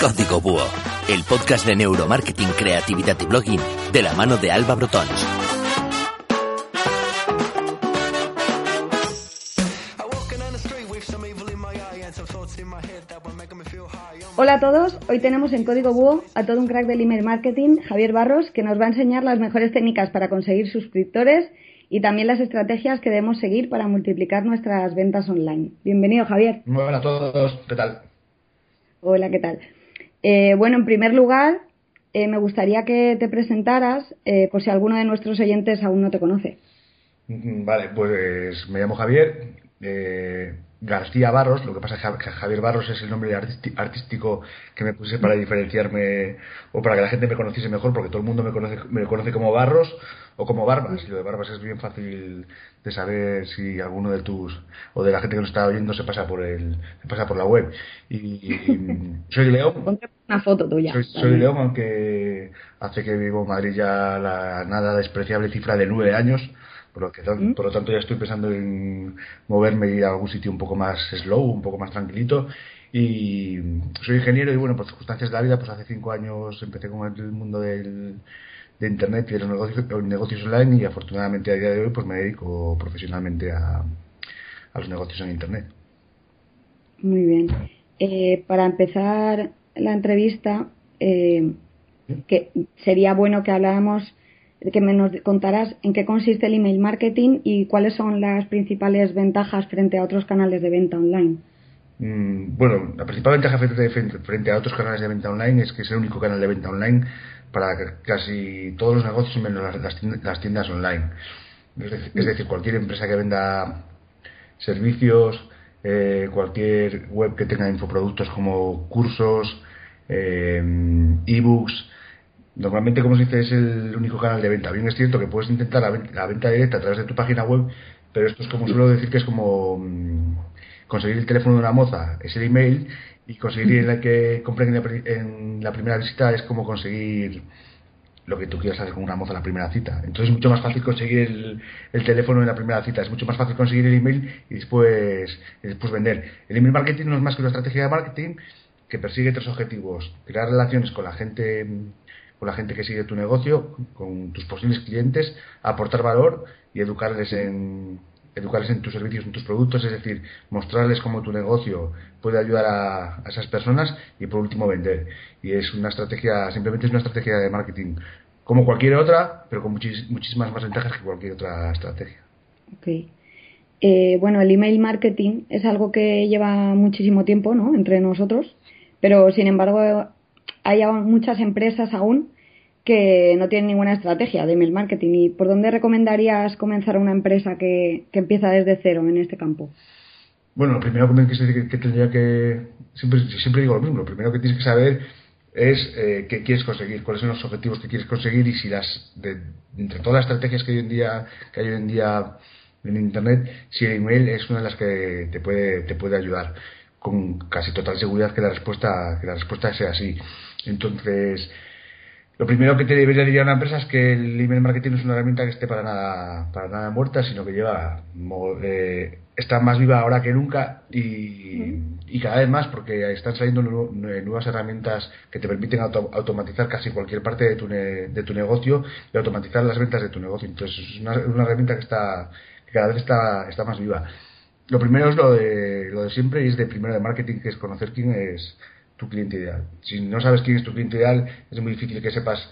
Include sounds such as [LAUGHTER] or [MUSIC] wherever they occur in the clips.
Código Búho, el podcast de neuromarketing, creatividad y blogging de la mano de Alba Brotons. Hola a todos, hoy tenemos en Código Búho a todo un crack del email marketing, Javier Barros, que nos va a enseñar las mejores técnicas para conseguir suscriptores y también las estrategias que debemos seguir para multiplicar nuestras ventas online. Bienvenido, Javier. Muy buenas a todos, ¿qué tal? Hola, ¿qué tal? Eh, bueno, en primer lugar, eh, me gustaría que te presentaras eh, por si alguno de nuestros oyentes aún no te conoce. Mm, Vale, pues me llamo Javier eh, García Barros, lo que pasa es que Javier Barros es el nombre artístico que me puse para diferenciarme o para que la gente me conociese mejor, porque todo el mundo me conoce, me conoce como Barros o como Barbas, y lo de Barbas es bien fácil de saber si alguno de tus o de la gente que nos está oyendo se pasa por el se pasa por la web. Y, y [LAUGHS] soy León, Ponte una foto tuya. soy, soy León, aunque hace que vivo en Madrid ya la nada despreciable cifra de nueve años. Por lo, que, ¿Mm? por lo tanto, ya estoy pensando en moverme y ir a algún sitio un poco más slow, un poco más tranquilito. Y soy ingeniero y, bueno, por circunstancias de la vida, pues hace cinco años empecé con el mundo del, de Internet y de los negocios, los negocios online y afortunadamente a día de hoy pues me dedico profesionalmente a, a los negocios en Internet. Muy bien. Eh, para empezar la entrevista, eh, que sería bueno que habláramos, que me nos contaras en qué consiste el email marketing y cuáles son las principales ventajas frente a otros canales de venta online. Mm, Bueno, la principal ventaja frente, a otros canales de venta online es que es el único canal de venta online para ca- casi todos los negocios menos las, tiendas, online. Es decir, es decir, cualquier empresa que venda servicios, eh, cualquier web que tenga infoproductos como cursos, eh, ebooks, Normalmente, como se dice, es el único canal de venta. Bien es cierto que puedes intentar la venta, directa a través de tu página web, pero esto es como suelo decir que es como mm, conseguir el teléfono de una moza, es el email, y conseguir en la que compren en la, en la primera visita es como conseguir lo que tú quieras hacer con una moza en la primera cita. Entonces es mucho más fácil conseguir el, el teléfono en la primera cita, es mucho más fácil conseguir el email y después, y después vender. El email marketing no es más que una estrategia de marketing que persigue tres objetivos. Crear relaciones con la gente con la gente que sigue tu negocio, con tus posibles clientes, aportar valor y educarles en educarles en tus servicios, en tus productos, es decir, mostrarles cómo tu negocio puede ayudar a, a esas personas y por último vender. Y es una estrategia, simplemente es una estrategia de marketing como cualquier otra, pero con muchísimas más ventajas que cualquier otra estrategia. Ok. Eh, bueno, el email marketing es algo que lleva muchísimo tiempo, ¿no? Entre nosotros, pero sin embargo hay muchas empresas aún que no tienen ninguna estrategia de email marketing. ¿Y por dónde recomendarías comenzar una empresa que, que empieza desde cero en este campo? Bueno, lo primero que- que tendría que. Siempre, siempre digo lo mismo. Lo primero que tienes que saber es eh, qué quieres conseguir, cuáles son los objetivos que quieres conseguir y si las. De, entre todas las estrategias que, hoy en día, que hay hoy en día en Internet, si el email es una de las que te puede, te puede ayudar. Con casi total seguridad que la respuesta, que la respuesta sea así. Entonces. Lo primero que te debería decir a una empresa es que el email marketing no es una herramienta que esté para nada, para nada muerta, sino que lleva eh, está más viva ahora que nunca y, y cada vez más porque están saliendo nu- nu- nuevas herramientas que te permiten auto- automatizar casi cualquier parte de tu, ne- de tu negocio y automatizar las ventas de tu negocio. Entonces es una, una herramienta que está que cada vez está, está más viva. Lo primero es lo de, lo de siempre y es de primero de marketing, que es conocer quién es tu cliente ideal. Si no sabes quién es tu cliente ideal, es muy difícil que sepas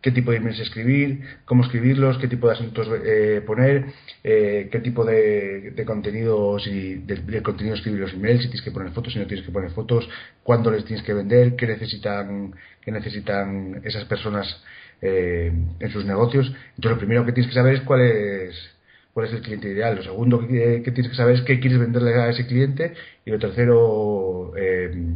qué tipo de emails escribir, cómo escribirlos, qué tipo de asuntos eh, poner, eh, qué tipo de, de contenidos y de, de contenido escribir los emails, si tienes que poner fotos, si no tienes que poner fotos, cuándo les tienes que vender, qué necesitan, qué necesitan esas personas eh, en sus negocios. Entonces, lo primero que tienes que saber es cuál es cuál es el cliente ideal. Lo segundo que, tienes que saber es qué quieres venderle a ese cliente. Y lo tercero, eh,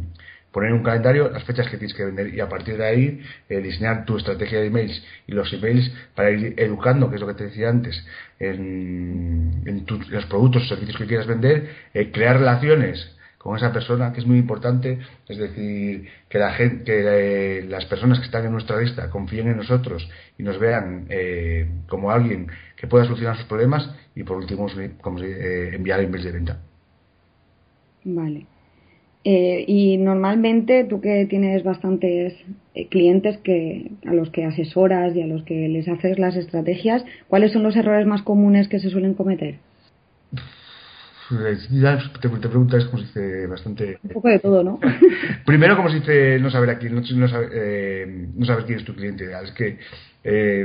poner en un calendario las fechas que tienes que vender y a partir de ahí eh, diseñar tu estrategia de emails y los emails para ir educando, que es lo que te decía antes, en, los productos o servicios que quieras vender, eh, crear relaciones con esa persona, que es muy importante, es decir, que la gente, que las personas que están en nuestra lista confíen en nosotros y nos vean eh, como alguien que pueda solucionar sus problemas y por último como, enviar emails de venta. Vale. Eh, y normalmente tú que tienes bastantes eh, clientes que a los que asesoras y a los que les haces las estrategias, ¿cuáles son los errores más comunes que se suelen cometer? Ya te, preguntas como se dice bastante. Un poco de todo, ¿no? [LAUGHS] Primero, como se dice, no saber a quién, no, saber, eh, no saber quién es tu cliente Es que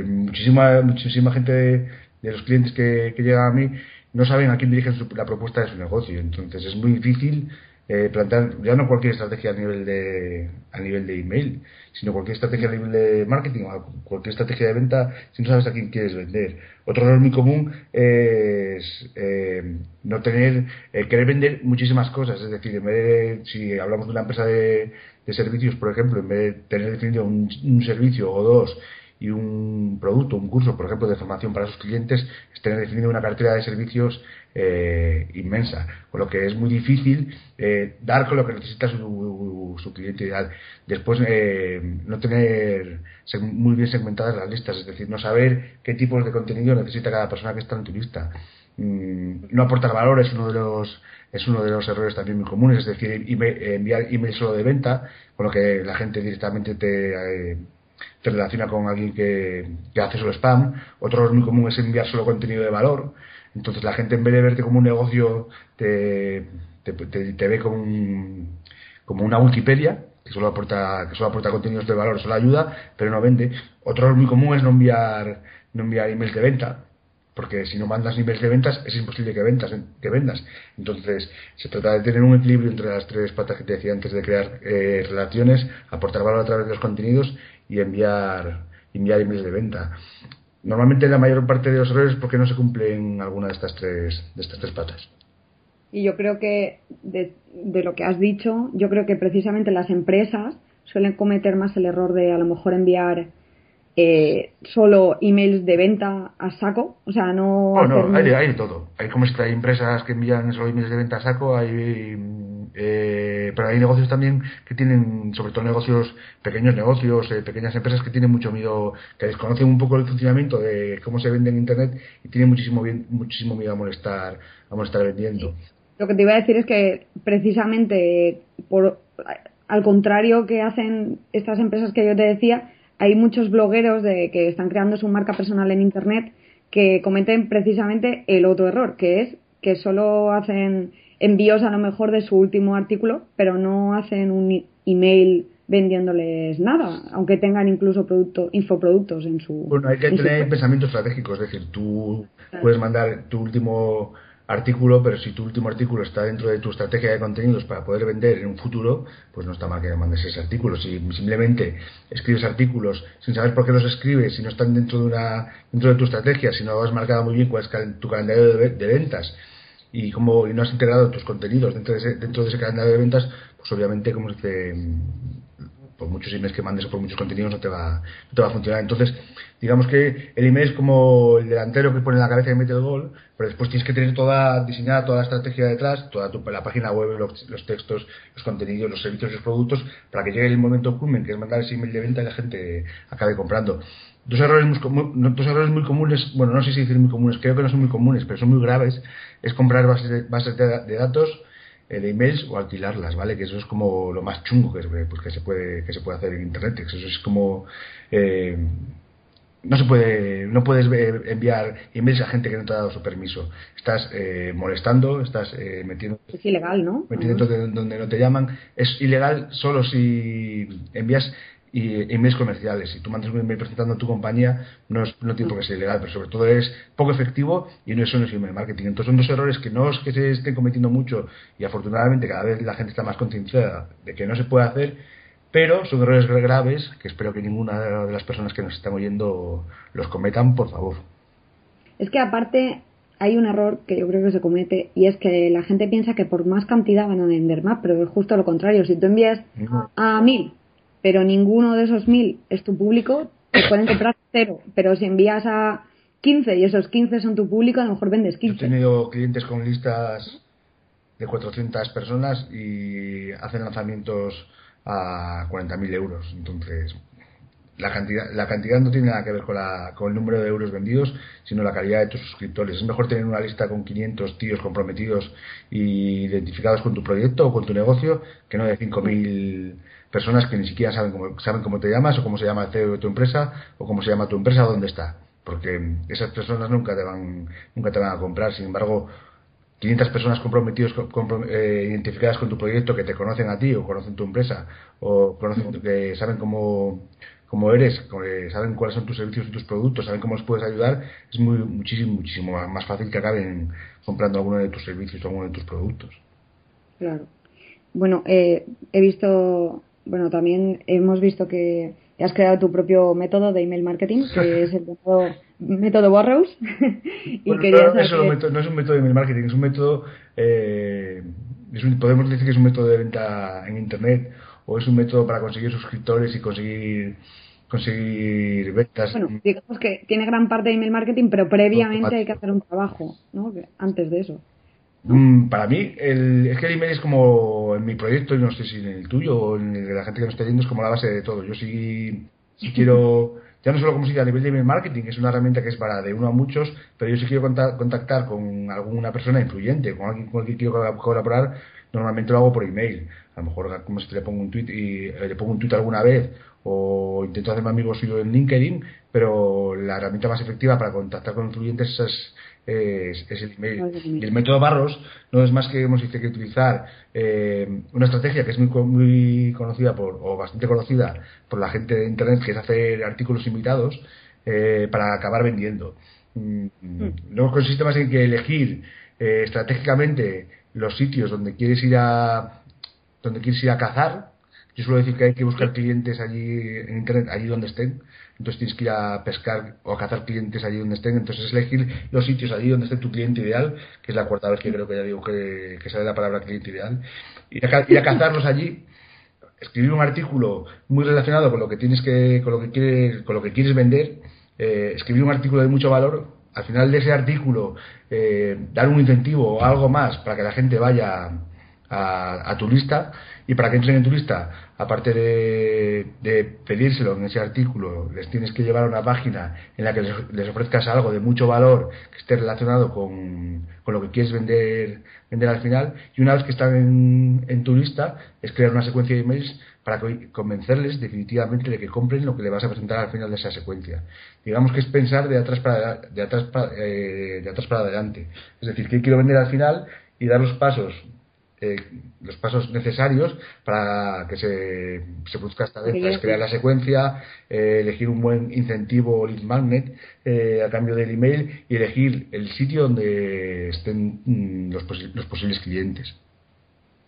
muchísima, muchísima gente de, los clientes que, que, llegan a mí no saben a quién dirigen la propuesta de su negocio. Entonces es muy difícil eh, plantear ya no cualquier estrategia a nivel de a nivel de email sino cualquier estrategia a nivel de marketing o cualquier estrategia de venta si no sabes a quién quieres vender otro error muy común es eh, no tener eh, querer vender muchísimas cosas es decir en vez de si hablamos de una empresa de, servicios por ejemplo en vez de tener definido un, un servicio o dos y un producto, un curso, por ejemplo, de formación para sus clientes, es tener definido una cartera de servicios eh, inmensa, con lo que es muy difícil eh, dar con lo que necesita su, su cliente ideal. Después, eh, no tener muy bien segmentadas las listas, es decir, no saber qué tipos de contenido necesita cada persona que está en tu lista. Mm, no aportar valor es uno de los es uno de los errores también muy comunes, es decir, enviar email solo de venta, con lo que la gente directamente te, te relaciona con alguien que, que hace solo spam. Otro muy común es enviar solo contenido de valor. Entonces la gente en vez de verte como un negocio te, te, ve como, como una Wikipedia que solo aporta que solo aporta contenidos de valor, solo ayuda, pero no vende. Otro muy común es no enviar no enviar emails de venta, porque si no mandas emails de ventas es imposible que vendas. Entonces se trata de tener un equilibrio entre las tres patas que te decía antes de crear eh, relaciones, aportar valor a través de los contenidos y enviar enviar emails de venta normalmente la mayor parte de los errores es porque no se cumplen alguna de estas tres, de estas tres patas. Y yo creo que, de lo que has dicho, yo creo que precisamente las empresas suelen cometer más el error de a lo mejor enviar eh, solo emails de venta a saco, o sea, no... no, hay, de todo. Hay como si hay empresas que envían solo emails de venta a saco, hay, eh, pero hay negocios también que tienen, sobre todo negocios, pequeños negocios, eh, pequeñas empresas que tienen mucho miedo, que desconocen un poco el funcionamiento de cómo se vende en Internet y tienen muchísimo, bien, muchísimo miedo a molestar, a molestar vendiendo. Lo que te iba a decir es que precisamente por, al contrario que hacen estas empresas que yo te decía, hay muchos blogueros de, que están creando su marca personal en Internet que cometen precisamente el otro error, que es que solo hacen envíos a lo mejor de su último artículo, pero no hacen un email vendiéndoles nada, aunque tengan incluso producto, infoproductos en su. Bueno, hay que tener pensamiento estratégico, es decir, tú puedes mandar tu último artículo, pero si tu último artículo está dentro de tu estrategia de contenidos para poder vender en un futuro, pues no está mal que mandes ese artículo. Si simplemente escribes artículos sin saber por qué los escribes, si no están dentro de una dentro de tu estrategia, si no has marcado muy bien cuál es tu calendario de, ventas y cómo no has integrado tus contenidos dentro de ese, dentro de ese calendario de ventas, pues obviamente como dice muchos emails que mandes por muchos contenidos no te va, no te va a funcionar. Entonces, digamos que el email es como el delantero que pone la cabeza y mete el gol, pero después tienes que tener toda diseñada toda la estrategia detrás, toda tu, la página web, los, textos, los contenidos, los servicios los productos, para que llegue el momento culmen, que es mandar ese email de venta y la gente acabe comprando. Dos errores, muy, dos errores muy comunes, bueno, no sé si decir muy comunes, creo que no son muy comunes, pero son muy graves, es comprar bases de, bases de datos de emails o alquilarlas, ¿vale? Que eso es como lo más chungo que, pues, que se puede que se puede hacer en internet. Eso es como eh, no se puede no puedes enviar emails a gente que no te ha dado su permiso. Estás eh, molestando, estás metiendo es ilegal, ¿no? Metiendo donde no te llaman. Es ilegal solo si envías y emails comerciales. Si tú mandas un email presentando tu compañía, no, es, no tiene por qué ser ilegal, pero sobre todo es poco efectivo y no, eso no es email marketing. Entonces son dos errores que no es que se estén cometiendo mucho y afortunadamente cada vez la gente está más concienciada de que no se puede hacer, pero son errores graves que espero que ninguna de las personas que nos están oyendo los cometan, por favor. Es que aparte hay un error que yo creo que se comete y es que la gente piensa que por más cantidad van a vender más, pero es justo lo contrario. Si tú envías a mil, pero ninguno de esos mil es tu público, te [COUGHS] pueden comprar cero. Pero si envías a 15 y esos 15 son tu público, a lo mejor vendes 15. Yo he tenido clientes con listas de 400 personas y hacen lanzamientos a 40.000 euros. Entonces, la cantidad, la cantidad no tiene nada que ver con, la, con el número de euros vendidos, sino la calidad de tus suscriptores. Es mejor tener una lista con 500 tíos comprometidos y identificados con tu proyecto o con tu negocio que no de 5.000 personas que ni siquiera saben cómo, saben cómo te llamas o cómo se llama el CEO de tu empresa o cómo se llama tu empresa, dónde está. Porque esas personas nunca te van, nunca te van a comprar. Sin embargo, 500 personas comprometidas, eh, identificadas con tu proyecto que te conocen a ti o conocen tu empresa o conocen que saben cómo como eres, saben cuáles son tus servicios y tus productos, saben cómo los puedes ayudar, es muy, muchísimo, muchísimo más fácil que acaben comprando alguno de tus servicios o alguno de tus productos. Claro. Bueno, eh, he visto, bueno, también hemos visto que has creado tu propio método de email marketing, que [LAUGHS] es el método, método Burrows. [LAUGHS] y no, es un método de email marketing, es un método, eh, podemos decir que es un método de venta en Internet o es un método para conseguir suscriptores y conseguir conseguir ventas. Bueno, digamos que tiene gran parte de email marketing, pero previamente hay que hacer un trabajo, ¿no? Antes de eso. Mm, para mí, el, es que el email es como en mi proyecto, y no sé si en el tuyo o en el de la gente que nos está yendo, es como la base de todo. Yo sí, si quiero, ya no solo como si a nivel de email marketing, es una herramienta que es para de uno a muchos, pero yo si quiero contactar con alguna persona influyente, con alguien con el que quiero colaborar, normalmente lo hago por email. A lo mejor como si le pongo un tweet y eh, le pongo un tweet alguna vez o intento hacerme amigos suyo en LinkedIn, pero la herramienta más efectiva para contactar con influyentes es, es, el email. Y el método Barros no es más que hemos dice que utilizar eh, una estrategia que es muy, muy conocida por, o bastante conocida por la gente de Internet, que es hacer artículos invitados eh, para acabar vendiendo. Mm, mm. No consiste más en que elegir estratégicamente los sitios donde quieres ir a donde quieres ir a cazar. Yo suelo decir que hay que buscar clientes allí en internet, allí donde estén. Entonces tienes que ir a pescar o a cazar clientes allí donde estén. Entonces elegir los sitios allí donde esté tu cliente ideal, que es la cuarta vez que creo que ya digo que, sale la palabra cliente ideal. Ir a, ir a cazarlos allí escribir un artículo muy relacionado con lo que tienes que con lo que quieres con lo que quieres vender eh, escribir un artículo de mucho valor al final de ese artículo eh, dar un incentivo o algo más para que la gente vaya a, tu lista y para que entren en tu lista, aparte de, pedírselo en ese artículo, les tienes que llevar a una página en la que les, ofrezcas algo de mucho valor que esté relacionado con, lo que quieres vender, vender al final. Y una vez que están en, en tu lista, es crear una secuencia de emails para convencerles definitivamente de que compren lo que le vas a presentar al final de esa secuencia. Digamos que es pensar de atrás para, de atrás eh, de atrás para adelante. Es decir, que quiero vender al final y dar los pasos eh, los pasos necesarios para que se, se produzca esta venta. Es crear la secuencia, eh, elegir un buen incentivo lead magnet eh, a cambio del email y elegir el sitio donde estén mm, los, los posibles clientes.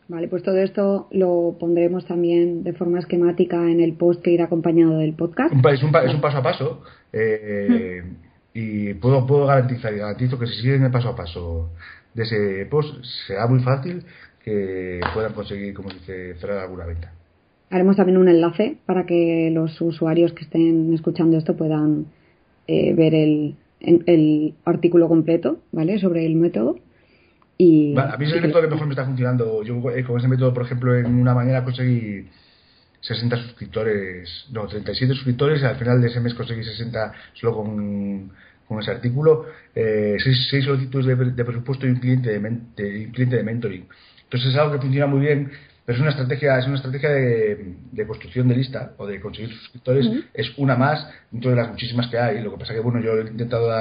Vale, pues todo esto lo pondremos también de forma esquemática en el post que irá acompañado del podcast. Es un, es un paso a paso y puedo, puedo garantizar y garantizo que si siguen el paso a paso de ese post será muy fácil que puedan conseguir, como dice, cerrar alguna venta. Haremos también un enlace para que los usuarios que estén escuchando esto puedan eh, ver el, el, artículo completo, ¿vale? Sobre el método. Y a mí es el método que mejor me está funcionando. Yo eh, con ese método, por ejemplo, en una mañana conseguí 60 suscriptores, no, 37 suscriptores y al final de ese mes conseguí 60 solo con, con ese artículo, eh, 6, solicitudes de, presupuesto y un cliente de, un cliente de mentoring. Entonces es algo que funciona muy bien, pero es una estrategia, es una estrategia de, construcción de lista o de conseguir suscriptores, es una más dentro de las muchísimas que hay. Lo que pasa que bueno, yo he intentado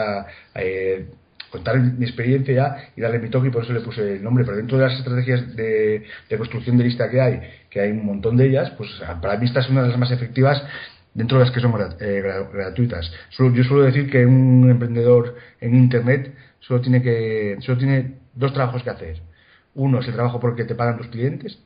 eh, contar mi experiencia y darle mi toque y por eso le puse el nombre, pero dentro de las estrategias de, construcción de lista que hay, que hay un montón de ellas, pues para mí esta es una de las más efectivas dentro de las que son eh, gratuitas. yo suelo decir que un emprendedor en Internet solo tiene, que, solo tiene dos trabajos que hacer uno es el trabajo porque te pagan tus clientes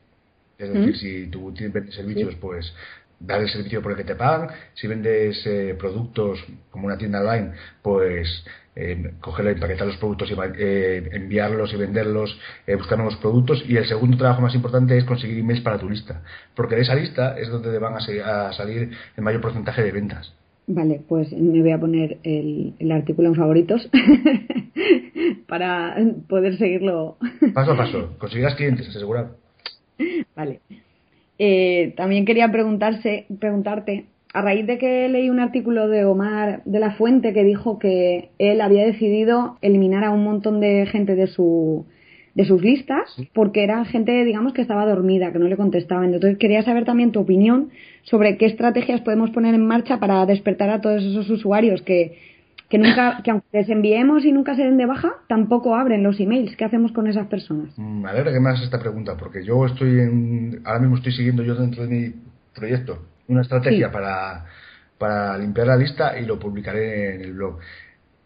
Es decir, si tú tienes servicios, pues dar el servicio por el que te pagan. Si vendes eh, productos como una tienda online, pues eh, coger, empaquetar los productos y eh, enviarlos y venderlos, eh, buscar nuevos productos. Y el segundo trabajo más importante es conseguir emails para tu lista, porque de esa lista es donde van a, salir el mayor porcentaje de ventas. Vale, pues me voy a poner el, el artículo en favoritos [LAUGHS] para poder seguirlo. Paso a paso, conseguirás clientes, asegurado. Vale. Eh, también quería preguntarse, preguntarte, a raíz de que leí un artículo de Omar de la Fuente que dijo que él había decidido eliminar a un montón de gente de su de sus listas porque era gente digamos que estaba dormida que no le contestaban entonces quería saber también tu opinión sobre qué estrategias podemos poner en marcha para despertar a todos esos usuarios que que nunca, [LAUGHS] que aunque les enviemos y nunca se den de baja, tampoco abren los emails. ¿Qué hacemos con esas personas? Mm, me alegra que me hagas esta pregunta, porque yo estoy en, ahora mismo estoy siguiendo yo dentro de mi proyecto una estrategia para, para limpiar la lista y lo publicaré en el blog.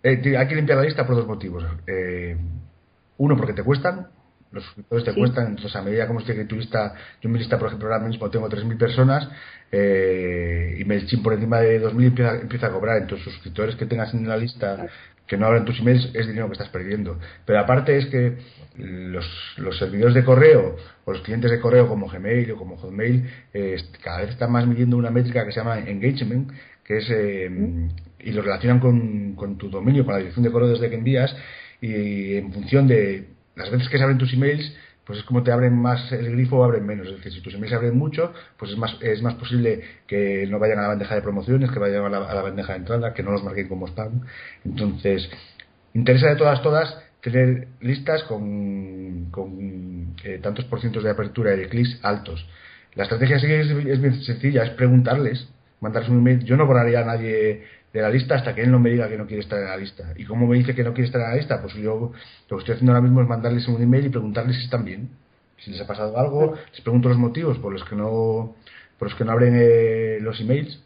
Eh, hay que limpiar la lista por dos motivos. Eh, uno, porque te cuestan, los suscriptores te cuestan, entonces a medida como esté tu lista, yo en mi lista, por ejemplo, ahora mismo tengo 3.000 personas eh, y MailChimp por encima de 2.000 empieza, empieza a cobrar, entonces suscriptores que tengas en la lista que no abren tus emails es dinero que estás perdiendo. Pero aparte es que los, los servidores de correo o los clientes de correo como Gmail o como Hotmail eh, cada vez están más midiendo una métrica que se llama engagement, que es eh, y lo relacionan con, con tu dominio, con la dirección de correo desde que envías y en función de las veces que se abren tus emails, pues es como te abren más el grifo o abren menos. Es decir, si tus emails se abren mucho, pues es más, es más posible que no vayan a la bandeja de promociones, que vayan a la, bandeja de entrada, que no los marquen como spam. Entonces, interesa de todas, todas tener listas con, con eh, tantos por cientos de apertura y de clics altos. La estrategia sí es, es bien sencilla, es preguntarles, mandarles un email. Yo no borraría a nadie de la lista hasta que él no me diga que no quiere estar en la lista. ¿Y cómo me dice que no quiere estar en la lista? Pues yo lo que estoy haciendo ahora mismo es mandarles un email y preguntarles si están bien. Si les ha pasado algo, les pregunto los motivos por los que no, por los que no abren eh, los emails.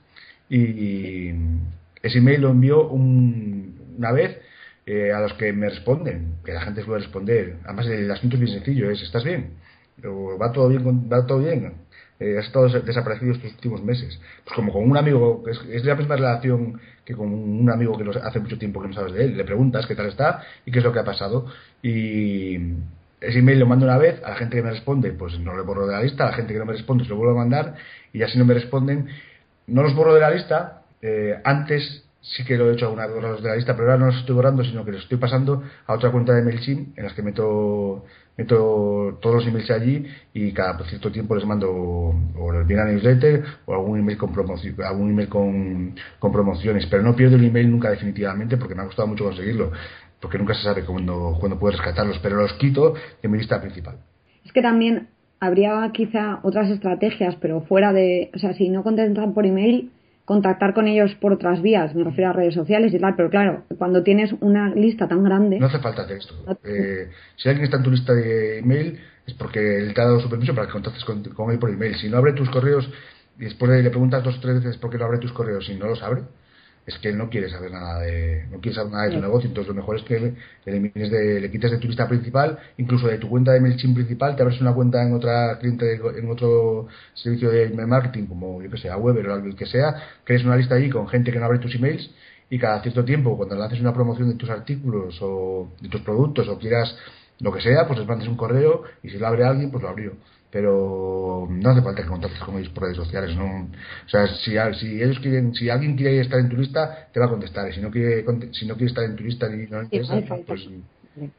Y, ese email lo envío una vez eh, a los que me responden, que la gente suele responder. Además, el asunto es bien sencillo: es, ¿estás bien? ¿Va todo bien? ¿Va todo bien? Eh, has estado desaparecido estos últimos meses. Pues como con un amigo, es, es la misma relación que con un amigo que hace mucho tiempo que no sabes de él. Le preguntas qué tal está y qué es lo que ha pasado. Y ese email lo mando una vez, a la gente que me responde, pues no lo borro de la lista, a la gente que no me responde, se lo vuelvo a mandar, y ya si no me responden, no los borro de la lista, eh, antes sí que lo he hecho algunas veces de la lista, pero ahora no los estoy borrando, sino que los estoy pasando a otra cuenta de MailChimp en las que meto meto todos los emails allí y cada cierto tiempo les mando o les viene a newsletter o algún email con promoción, algún email con, con, promociones, pero no pierdo el email nunca definitivamente porque me ha costado mucho conseguirlo, porque nunca se sabe cuándo, cuándo puedes rescatarlos, pero los quito de mi lista principal. Es que también habría quizá otras estrategias, pero fuera de, o sea, si no contestan por email, contactar con ellos por otras vías, me refiero a redes sociales y tal, pero claro, cuando tienes una lista tan grande... No hace falta texto. Eh, si alguien está en tu lista de email es porque él te ha dado su permiso para que contactes con, él por email. Si no abre tus correos y después le preguntas dos o tres veces por qué no abre tus correos y no los abre, es que él no quiere saber nada de no quiere saber nada de tu negocio. Entonces lo mejor es que elimines de, le quites de tu lista principal incluso de tu cuenta de MailChimp principal te abres una cuenta en otra cliente en otro servicio de email marketing como yo que sea Weber o algo que sea crees una lista allí con gente que no abre tus emails y cada cierto tiempo cuando le haces una promoción de tus artículos o de tus productos o quieras lo que sea pues les mandes un correo y si lo abre alguien pues lo abrió pero no hace falta que contactes con ellos por redes sociales no o sea si, si ellos quieren si alguien quiere estar en tu lista te va a contestar y si no quiere si no quiere estar en tu lista ni no interesa pues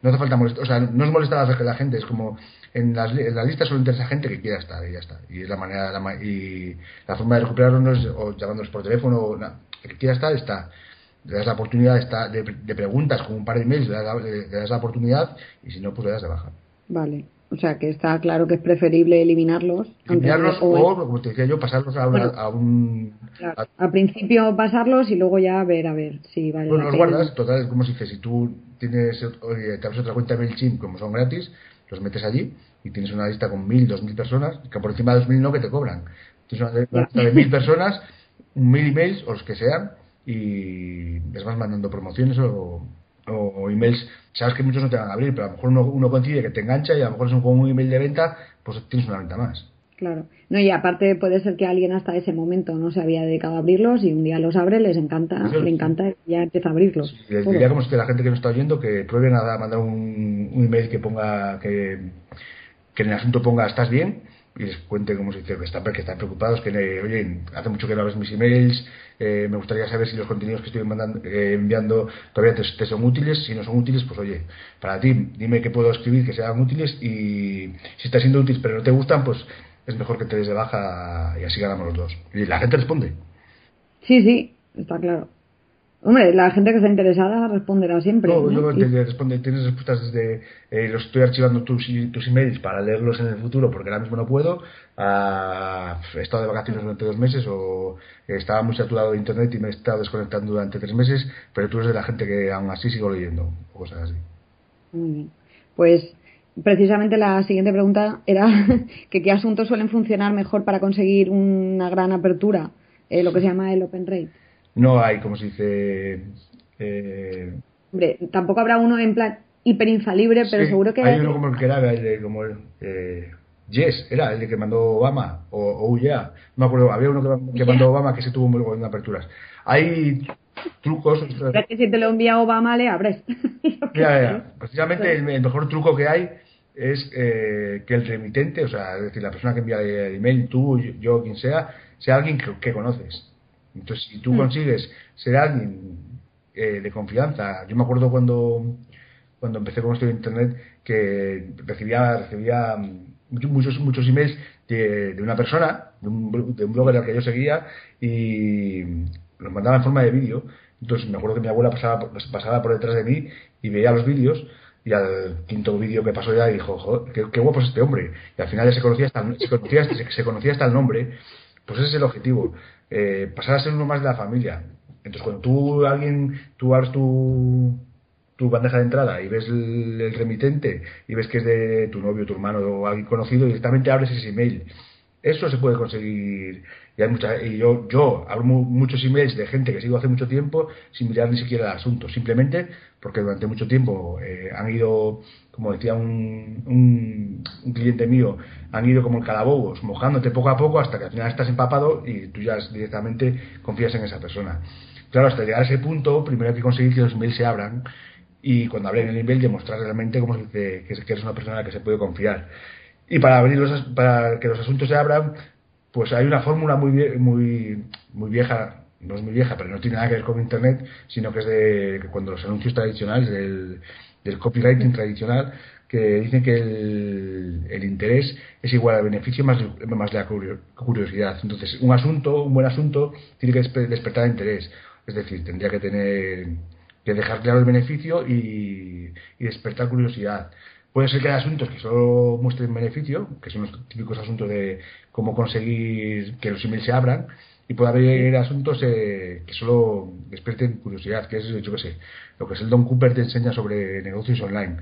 no hace falta molestar o sea no es molestar a la gente es como en las, en la lista solo interesa gente que quiera estar y ya está. Y es la manera la, y la forma de recuperarlo no es o llamándolos por teléfono o nada el que quiera estar está le das la oportunidad de, de, preguntas con un par de emails le das, le das la oportunidad y si no pues le das de baja vale o sea, que está claro que es preferible eliminarlos. Eliminarlos o, como te decía yo, pasarlos a, a un... Al principio pasarlos y luego ya ver, a ver si vale Bueno, los guardas, total, es como si si tú tienes, oye, te abres otra cuenta de MailChimp, como son gratis, los metes allí y tienes una lista con mil, dos mil personas, que por encima de dos mil no que te cobran. Tienes una lista de mil personas, mil emails o los que sean, y les vas mandando promociones o o, emails, sabes que muchos no te van a abrir, pero a lo mejor uno, uno coincide que te engancha y a lo mejor es un, un email de venta, pues tienes una venta más. Claro. No, y aparte puede ser que alguien hasta ese momento no se había dedicado a abrirlos y un día los abre, les encanta, le encanta y ya empieza a abrirlos. les diría como que la gente que nos está oyendo que prueben a mandar un, un email que ponga que, que en el asunto ponga estás bien y les cuente cómo se dice que están, que están preocupados, que oye, hace mucho que no ves mis emails, eh, me gustaría saber si los contenidos que estoy mandando, eh, enviando todavía te, son útiles, si no son útiles, pues oye, para ti, dime qué puedo escribir que sean útiles y si está siendo útil pero no te gustan, pues es mejor que te des de baja y así ganamos los dos. Y la gente responde. Sí, sí, está claro. Hombre, la gente que está interesada responderá siempre. No, ¿no? responde, tienes respuestas desde eh, los estoy archivando tus, tus emails para leerlos en el futuro porque ahora mismo no puedo, a, he estado de vacaciones durante dos meses o estaba muy saturado de internet y me he estado desconectando durante tres meses, pero tú eres de la gente que aún así sigo leyendo, o cosas así. Muy bien. Pues precisamente la siguiente pregunta era [LAUGHS] que qué asuntos suelen funcionar mejor para conseguir una gran apertura, eh, lo que se llama el open rate no hay, como se dice. Eh... Hombre, tampoco habrá uno en plan hiperinfalible, pero seguro que. Hay uno como el que era, el de, como el. Eh, Yes, era el de que mandó Obama, o, o yeah. no me acuerdo, había uno que, mandó Obama que se tuvo muy buenas aperturas. Hay trucos. que si te lo envía Obama le abres. [LAUGHS] ya, ya. Precisamente el, mejor truco que hay es eh, que el remitente, o sea, es decir, la persona que envía el email, tú, yo, quien sea, sea alguien que conoces. Entonces, si tú mm. consigues ser alguien eh, de confianza, yo me acuerdo cuando, cuando empecé con esto de Internet que recibía, recibía mm, muchos, muchos emails de, una persona, de un, de un blogger al que yo seguía, y los mandaba en forma de vídeo. Entonces me acuerdo que mi abuela pasaba, pasaba por detrás de mí y veía los vídeos y al quinto vídeo que pasó ya dijo, joder, qué, guapo es este hombre. Y al final ya se conocía hasta, se conocía, se conocía hasta el nombre. Pues ese es el objetivo eh, pasar a ser uno más de la familia. Entonces, cuando tú alguien, tú abres tu, tu bandeja de entrada y ves el, remitente y ves que es de tu novio, tu hermano o alguien conocido, directamente abres ese email. Eso se puede conseguir. Y, hay mucha, y yo, yo abro muchos emails de gente que sigo hace mucho tiempo sin mirar ni siquiera el asunto, simplemente porque durante mucho tiempo eh, han ido como decía un, un, cliente mío, han ido como el calabobos, mojándote poco a poco hasta que al final estás empapado y tú ya directamente confías en esa persona. Claro, hasta llegar a ese punto, primero hay que conseguir que los emails se abran y cuando abren el email demostrar realmente cómo se que eres una persona a la que se puede confiar. Y para abrir para que los asuntos se abran, pues hay una fórmula muy, muy, muy vieja, no es muy vieja, pero no tiene nada que ver con Internet, sino que es de cuando los anuncios tradicionales del del copywriting tradicional que dicen que el, interés es igual al beneficio más, más la curiosidad. Entonces, un asunto, un buen asunto, tiene que despertar interés. Es decir, tendría que tener que dejar claro el beneficio y, despertar curiosidad. Puede ser que haya asuntos que solo muestren beneficio, que son los típicos asuntos de cómo conseguir que los emails se abran, y puede haber asuntos eh, que solo despierten curiosidad, que es, yo qué sé, lo que es el Don Cooper te enseña sobre negocios online.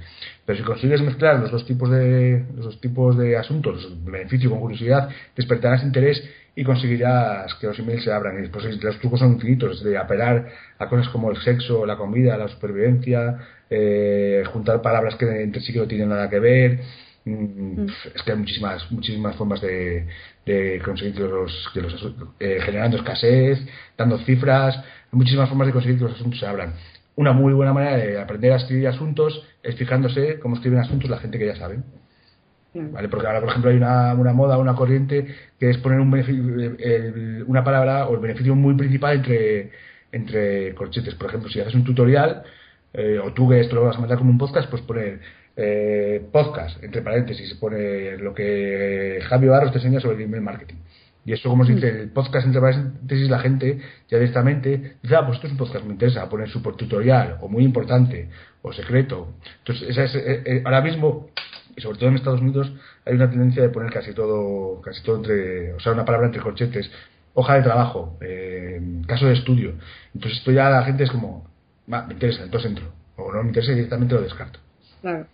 Pero si consigues mezclar los dos tipos de, los dos tipos de asuntos, beneficio con curiosidad, despertarás interés y conseguirás que los emails se abran. Y después los trucos son infinitos, de apelar a cosas como el sexo, la comida, la supervivencia, eh, juntar palabras que entre sí que no tienen nada que ver. Mm, mm. Es que hay muchísimas, muchísimas formas de, de conseguir que los, que los eh, generando escasez, dando cifras, muchísimas formas de conseguir que los asuntos se abran una muy buena manera de aprender a escribir asuntos es fijándose cómo escriben asuntos la gente que ya sabe. ¿Vale? Porque ahora, por ejemplo, hay una, una moda, una corriente que es poner un una palabra o el beneficio muy principal entre, entre corchetes. Por ejemplo, si haces un tutorial eh, o tú que esto lo vas a mandar como un podcast, pues poner eh, podcast, entre paréntesis, pone lo que Javi Barros te enseña sobre el email marketing. Y eso, como se dice, el podcast entre paréntesis, la gente ya directamente dice, ah, pues esto es un podcast, me interesa, poner su tutorial, o muy importante, o secreto. Entonces, esa es, eh, eh, ahora mismo, y sobre todo en Estados Unidos, hay una tendencia de poner casi todo, casi todo entre, o sea, una palabra entre corchetes, hoja de trabajo, eh, caso de estudio. Entonces, esto ya la gente es como, me interesa, entonces entro. O no me interesa directamente lo descarto. Claro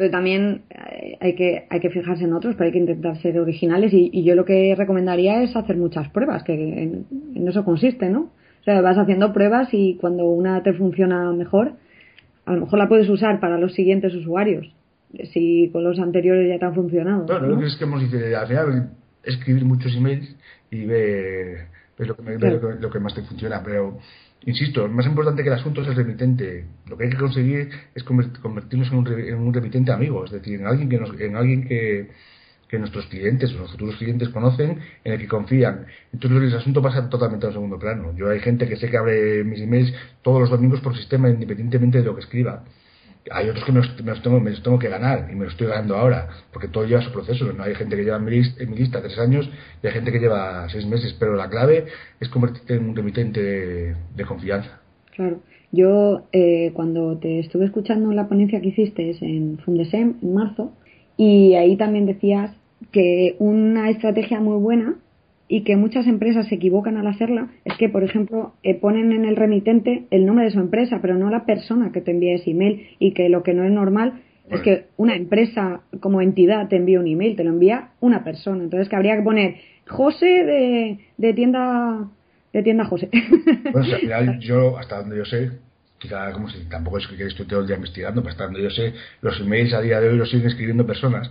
pero también eh, hay que, hay que fijarse en otros, pero hay que intentar ser originales y, yo lo que recomendaría es hacer muchas pruebas, que en, eso consiste, ¿no? O sea, vas haciendo pruebas y cuando una te funciona mejor, a lo mejor la puedes usar para los siguientes usuarios. Si con los anteriores ya te han funcionado. No, no, es que hemos dicho, al final escribir muchos emails y ver, lo, que lo, que, más te funciona, pero insisto, más importante que el asunto es el remitente. Lo que hay que conseguir es convertirnos en un, en un remitente amigo, es decir, en alguien que, nos, en alguien que, que nuestros clientes o los futuros clientes conocen, en el que confían. Entonces el asunto pasa totalmente a segundo plano. Yo hay gente que sé que abre mis emails todos los domingos por sistema, independientemente de lo que escriba. Hay otros que me los, tengo, me los tengo que ganar y me los estoy ganando ahora, porque todo lleva su proceso. ¿no? Hay gente que lleva en mi, lista, tres años y hay gente que lleva seis meses, pero la clave es convertirte en un remitente de, confianza. Claro. Yo, eh, cuando te estuve escuchando la ponencia que hiciste en Fundesem en marzo, y ahí también decías que una estrategia muy buena y que muchas empresas se equivocan al hacerla es que, por ejemplo, eh, ponen en el remitente el nombre de su empresa, pero no la persona que te envía ese email y que lo que no es normal es que una empresa como entidad te envía un email, te lo envía una persona. Entonces que habría que poner José de, de tienda de tienda José. [LAUGHS] Bueno, al final [LAUGHS] yo, hasta donde yo sé, quizá como si tampoco es que estoy todo el día investigando, pero hasta donde yo sé, los emails a día de hoy los siguen escribiendo personas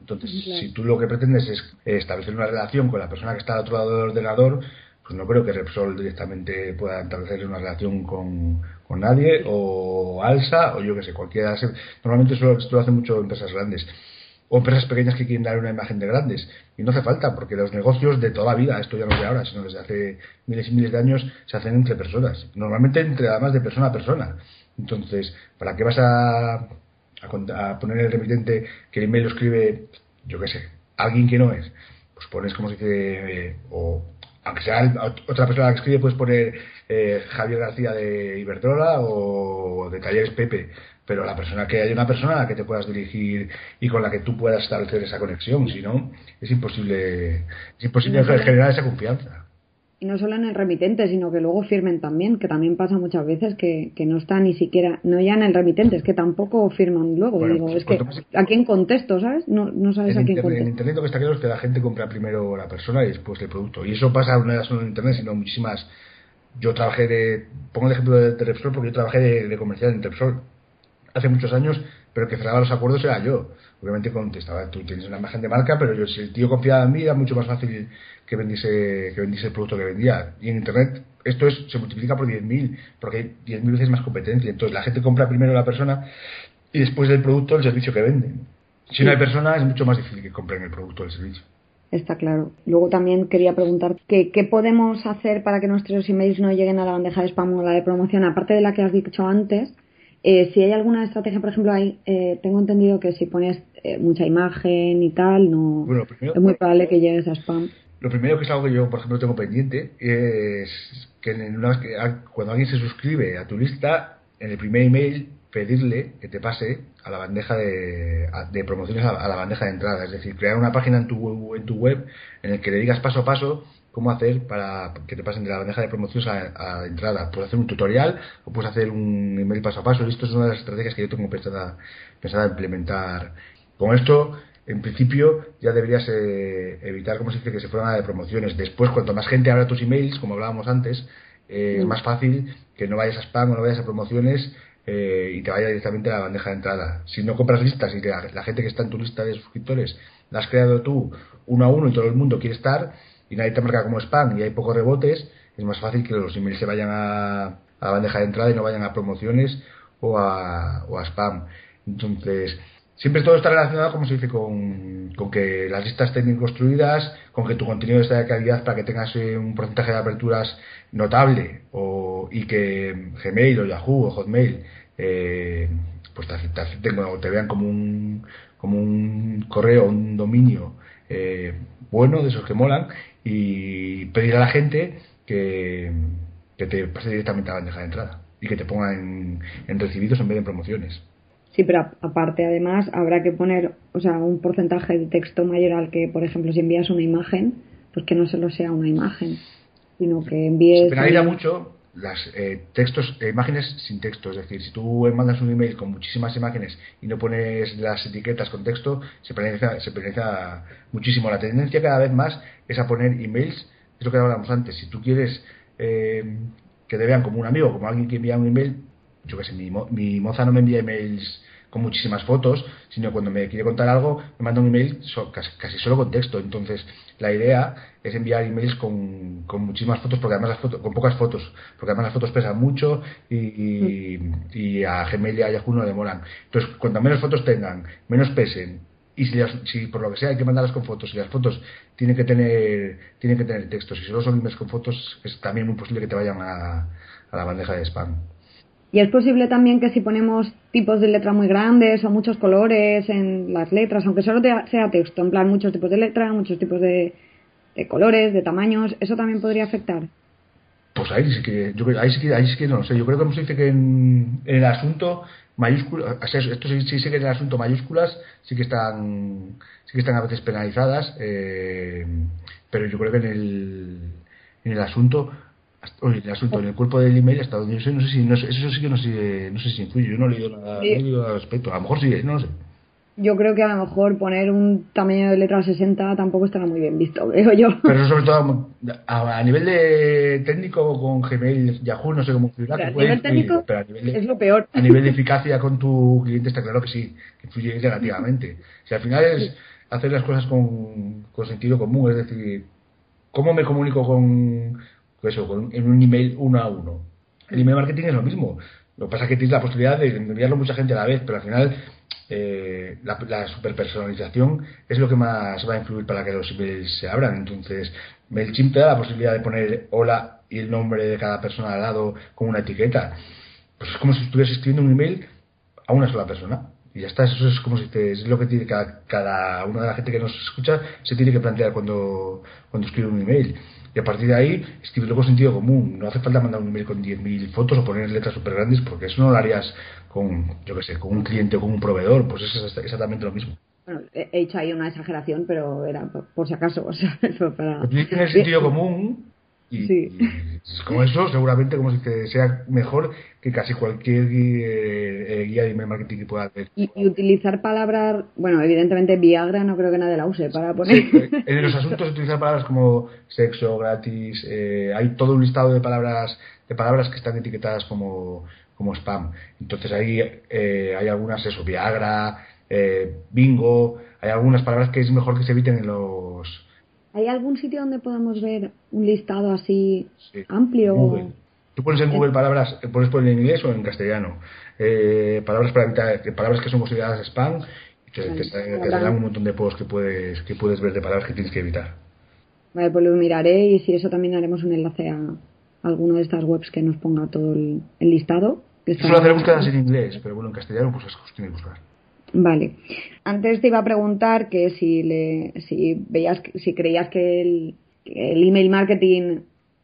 entonces, si tú lo que pretendes es establecer una relación con la persona que está al otro lado del ordenador, pues no creo que Repsol directamente pueda establecer una relación con, nadie, o Alsa, o yo que sé, cualquiera. Normalmente esto, lo hacen mucho empresas grandes, o empresas pequeñas que quieren dar una imagen de grandes. Y no hace falta, porque los negocios de toda la vida, esto ya no es de ahora, sino desde hace miles y miles de años, se hacen entre personas. Normalmente entre además de persona a persona. Entonces, ¿para qué vas a a, poner el remitente que el email lo escribe, yo qué sé, alguien que no es, pues pones como se dice, eh, o aunque sea otra persona que escribe, puedes poner eh, Javier García de Iberdrola o de Talleres Pepe, pero la persona que hay una persona a la que te puedas dirigir y con la que tú puedas establecer esa conexión, si no, es imposible, es imposible generar esa confianza y no solo en el remitente, sino que luego firmen también, que también pasa muchas veces que, que no está ni siquiera, no ya en el remitente, es que tampoco firman luego. digo, pues es que a quién contesto, ¿sabes? No, no sabes a quién contesto. En Internet lo que está claro es que la gente compra primero la persona y después el producto. Y eso pasa no solo en Internet, sino muchísimas. Yo trabajé de, pongo el ejemplo de, Repsol porque yo trabajé de, comercial en Repsol hace muchos años, pero el que cerraba los acuerdos era yo. Obviamente contestaba, tú tienes una imagen de marca, pero yo si el tío confiaba en mí era mucho más fácil que vendiese, que vendiese el producto que vendía. Y en Internet esto es, se multiplica por 10.000, porque hay 10.000 veces más competencia. Entonces la gente compra primero la persona y después del producto el servicio que venden. Si no hay persona es mucho más difícil que compren el producto o el servicio. Está claro. Luego también quería preguntar ¿qué, qué podemos hacer para que nuestros emails no lleguen a la bandeja de spam o la de promoción, aparte de la que has dicho antes. Eh, si hay alguna estrategia, por ejemplo, hay, eh, tengo entendido que si pones eh, mucha imagen y tal, no es muy probable que llegues a spam. Lo primero que es algo que yo, por ejemplo, tengo pendiente es que, cuando alguien se suscribe a tu lista, en el primer email pedirle que te pase a la bandeja de, promociones a, la bandeja de entrada, es decir, crear una página en tu, en tu web en el que le digas paso a paso cómo hacer para que te pasen de la bandeja de promociones a, la entrada. Puedes hacer un tutorial o puedes hacer un email paso a paso. Esto es una de las estrategias que yo tengo pensada, pensada implementar. Con esto en principio ya deberías eh, evitar, como se dice, que se fueran a de promociones. Después, cuanto más gente abra tus emails, como hablábamos antes, eh, es mm. más fácil que no vayas a spam o no vayas a promociones eh, y te vaya directamente a la bandeja de entrada. Si no compras listas y que la, gente que está en tu lista de suscriptores la has creado tú uno a uno y todo el mundo quiere estar y nadie te marca como spam y hay pocos rebotes, es más fácil que los emails se vayan a, a la bandeja de entrada y no vayan a promociones o a, o a spam. Entonces, Siempre todo está relacionado, como se dice, con, que las listas estén bien construidas, con que tu contenido esté de calidad para que tengas eh, un porcentaje de aperturas notable o, y que Gmail o Yahoo o Hotmail eh, pues te, o te vean como un, como un correo, un dominio eh, bueno, de esos que molan, y pedir a la gente que, que te pase directamente a la bandeja de entrada y que te pongan en recibidos en vez de en promociones. Sí, pero aparte además habrá que poner, o sea, un porcentaje de texto mayor al que, por ejemplo, si envías una imagen, pues que no solo sea una imagen, sino que envíes... Se penaliza mucho las eh, textos, eh, imágenes sin texto, es decir, si tú mandas un email con muchísimas imágenes y no pones las etiquetas con texto, se penaliza, se penaliza muchísimo. La tendencia cada vez más es a poner emails, es lo que hablábamos antes, si tú quieres eh, que te vean como un amigo, como alguien que envía un email, yo qué sé, mi, moza no me envía emails con muchísimas fotos, sino cuando me quiere contar algo, me manda un email casi, solo con texto. Entonces, la idea es enviar emails con, con muchísimas fotos, porque además las fotos, con pocas fotos, porque además las fotos pesan mucho y, y, a Gmail y a Yahoo no le molan. Entonces, cuanto menos fotos tengan, menos pesen y si, si, por lo que sea hay que mandarlas con fotos y las fotos tienen que tener tienen que tener texto si solo son emails con fotos es también muy posible que te vayan a, a la bandeja de spam y es posible también que si ponemos tipos de letra muy grandes o muchos colores en las letras, aunque solo sea texto, en plan muchos tipos de letra, muchos tipos de, colores, de tamaños, ¿eso también podría afectar? Pues ahí sí que, yo, ahí sí que, ahí sí que no sé. Yo creo que se dice que en, el asunto mayúsculas, esto sí, sí, que en el asunto mayúsculas sí que están, sí que están a veces penalizadas, eh, pero yo creo que en el, en el asunto Oye, el asunto en el cuerpo del email hasta donde yo sé, no sé si, no sé, eso sí que no sé, no sé si influye, yo no he leído nada, no he leído al respecto, a lo mejor sí, no lo sé. Yo creo que a lo mejor poner un tamaño de letra 60 tampoco estará muy bien visto, [LAUGHS] veo yo. Pero sobre todo a, nivel de técnico con Gmail, Yahoo, no sé cómo funciona. A nivel técnico pero a nivel de, es lo peor. A nivel de eficacia con tu cliente está claro que sí, que influye negativamente. Si al final es hacer las cosas con, con sentido común, es decir, ¿cómo me comunico con eso, en un email uno a uno. El email marketing es lo mismo. Lo que pasa es que tienes la posibilidad de enviarlo a mucha gente a la vez, pero al final eh, la, la superpersonalización es lo que más va a influir para que los emails se abran. Entonces, MailChimp te da la posibilidad de poner hola y el nombre de cada persona al lado con una etiqueta. Pues es como si estuvieras escribiendo un email a una sola persona. Y ya está, eso es como si te, es lo que tiene cada, cada una de la gente que nos escucha se tiene que plantear cuando, cuando escribe un email. Y a partir de ahí, escribirlo con sentido común. No hace falta mandar un email con 10.000 fotos o poner letras súper grandes porque eso no lo harías con, yo qué sé, con un cliente o con un proveedor. Pues eso es exactamente lo mismo. Bueno, he hecho ahí una exageración, pero era por, si acaso. [LAUGHS] O sea, eso para... Pues sentido común y, sí. como eso, seguramente como si te sea mejor que casi cualquier eh, guía de email marketing que pueda hacer. Y, utilizar palabras, bueno, evidentemente Viagra no creo que nadie la use para poner. Eh, en los asuntos utilizar palabras como sexo, gratis, eh, hay todo un listado de palabras de palabras que están etiquetadas como, como spam. Entonces ahí hay algunas, eso, Viagra, bingo, hay algunas palabras que es mejor que se eviten en los ¿Hay algún sitio donde podamos ver un listado así amplio? Tú pones en Google palabras, pones por en inglés o en castellano, eh, palabras para evitar, palabras que son consideradas spam, y te, darán un montón de posts que puedes, que puedes ver de palabras que tienes que evitar. Vale, pues lo miraré y si eso también haremos un enlace a alguna de estas webs que nos ponga todo el, listado. Suelo hacer búsquedas en inglés, pero bueno, en castellano pues es cuestión de buscar. Vale. Antes te iba a preguntar que si le, si veías, si creías que el, el email marketing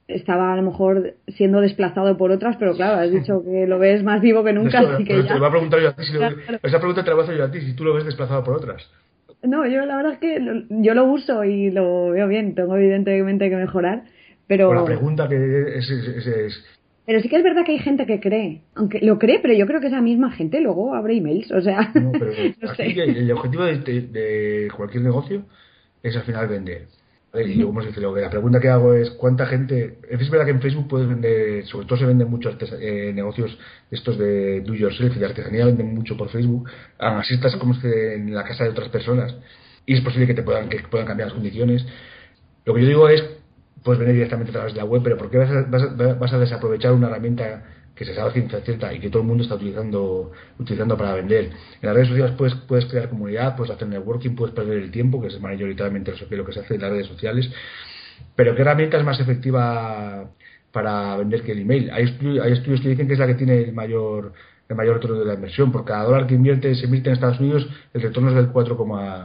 estaba a lo mejor siendo desplazado por otras, pero claro, has dicho que lo ves más vivo que nunca. así que Te voy a preguntar yo a ti, si esa pregunta te la voy a hacer yo a ti, si tú lo ves desplazado por otras. No, yo la verdad es que yo lo uso y lo veo bien, tengo evidentemente que mejorar, pero... la pregunta que es, es pero sí que es verdad que hay gente que cree, aunque lo cree, pero yo creo que esa misma gente luego abre emails, o sea. No, pero [LAUGHS] el objetivo de, cualquier negocio es al final vender. Y yo, como se dice, lo que la pregunta que hago es: ¿cuánta gente.? Es verdad que en Facebook puedes vender, sobre todo se venden muchos eh, negocios estos de do yourself y de artesanía, venden mucho por Facebook. así estás como en la casa de otras personas y es posible que te puedan, que puedan cambiar las condiciones. Lo que yo digo es puedes venir directamente a través de la web, pero ¿por qué vas a, desaprovechar una herramienta que se sabe ciencia cierta y que todo el mundo está utilizando utilizando para vender? En las redes sociales puedes, puedes crear comunidad, puedes hacer networking, puedes perder el tiempo, que es mayoritariamente lo que se hace en las redes sociales, pero ¿qué herramienta es más efectiva para vender que el email? Hay, estudios, que dicen que es la que tiene el mayor el mayor retorno de la inversión. Por cada dólar que invierte, se invierte en Estados Unidos, el retorno es del 4,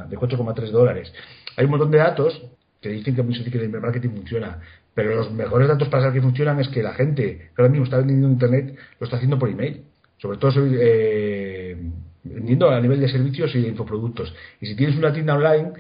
de 4,3 dólares. Hay un montón de datos que dicen que mucho que el marketing funciona. Pero los mejores datos para saber que funcionan es que la gente que ahora mismo está vendiendo en Internet lo está haciendo por email. Sobre todo eh, vendiendo a nivel de servicios y de infoproductos. Y si tienes una tienda online,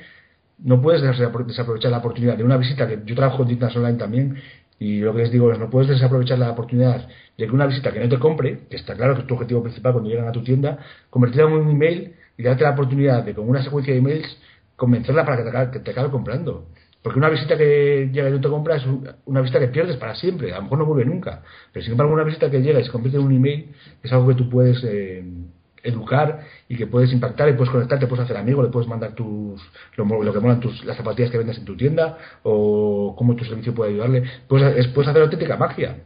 no puedes desaprovechar la oportunidad de una visita, que yo trabajo con tiendas online también, y lo que les digo es, no puedes desaprovechar la oportunidad de que una visita que no te compre, que está claro que es tu objetivo principal cuando llegan a tu tienda, convertirla en un email y darte la oportunidad de con una secuencia de emails convencerla para que te acabe comprando. Porque una visita que llega y no te compra es una visita que pierdes para siempre, a lo mejor no vuelve nunca. Pero sin embargo, una visita que llega y se convierte en un email es algo que tú puedes, eh, educar y que puedes impactar y puedes conectar, te puedes hacer amigo, le puedes mandar tus lo, lo que molan tus, las zapatillas que vendes en tu tienda o cómo tu servicio puede ayudarle. Puedes, puedes hacer auténtica magia.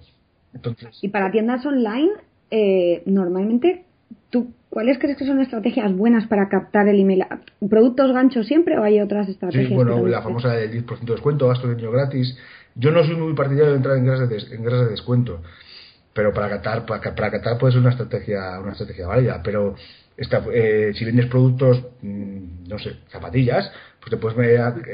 Entonces, y para tiendas online, eh, normalmente, ¿tú cuáles crees que son estrategias buenas para captar el email? ¿Productos ganchos siempre o hay otras estrategias? Sí, bueno, la famosa del 10% de descuento, gasto de niño gratis. Yo no soy muy partidario de entrar en guerras de, en de descuento pero para captar para, para captar puede ser una estrategia una estrategia válida pero eh, si vendes productos, mm, no sé, zapatillas, pues te puedes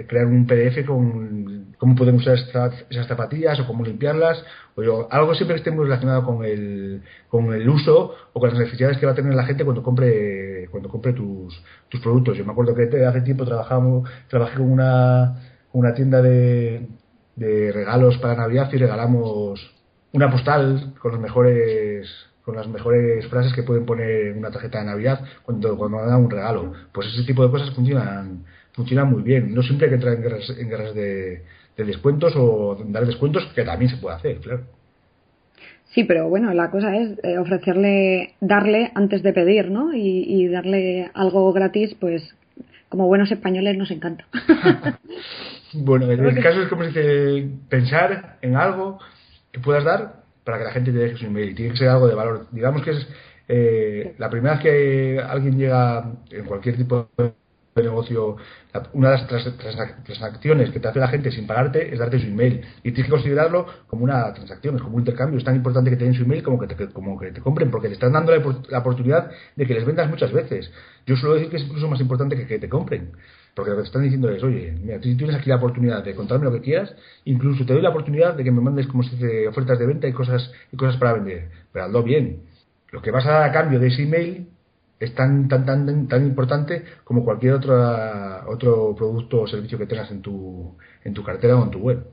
crear un PDF con cómo pueden usar esas zapatillas o cómo limpiarlas, o algo siempre que esté muy relacionado con el, con el uso o con las necesidades que va a tener la gente cuando compre cuando compre tus, tus productos. Yo me acuerdo que hace tiempo trabajamos, trabajé con una, una tienda de, de regalos para Navidad y regalamos una postal con los mejores con las mejores frases que pueden poner en una tarjeta de Navidad cuando, cuando dan un regalo. Pues ese tipo de cosas funcionan funcionan muy bien. No siempre hay que entrar en guerras, en guerras de, descuentos o dar descuentos, que también se puede hacer, claro. Sí, pero bueno, la cosa es eh, ofrecerle, darle antes de pedir, ¿no? Y, y, darle algo gratis, pues como buenos españoles nos encanta. [LAUGHS] bueno, en el caso es como dice, pensar en algo que puedas dar para que la gente te deje su email. Tiene que ser algo de valor. Digamos que es eh, la primera vez que alguien llega en cualquier tipo de negocio, una de las transacciones que te hace la gente sin pagarte es darte su email. Y tienes que considerarlo como una transacción, es como un intercambio. Es tan importante que te den su email como que te, como que te compren, porque te están dando la, oportunidad de que les vendas muchas veces. Yo suelo decir que es incluso más importante que que te compren. Porque lo que te están diciendo es, oye, mira, tú tienes aquí la oportunidad de contarme lo que quieras, incluso te doy la oportunidad de que me mandes, como se dice, ofertas de venta y cosas, y cosas para vender. Pero hazlo bien. Lo que vas a dar a cambio de ese email es tan, tan, tan, tan importante como cualquier otro, otro producto o servicio que tengas en tu, en tu cartera o en tu web.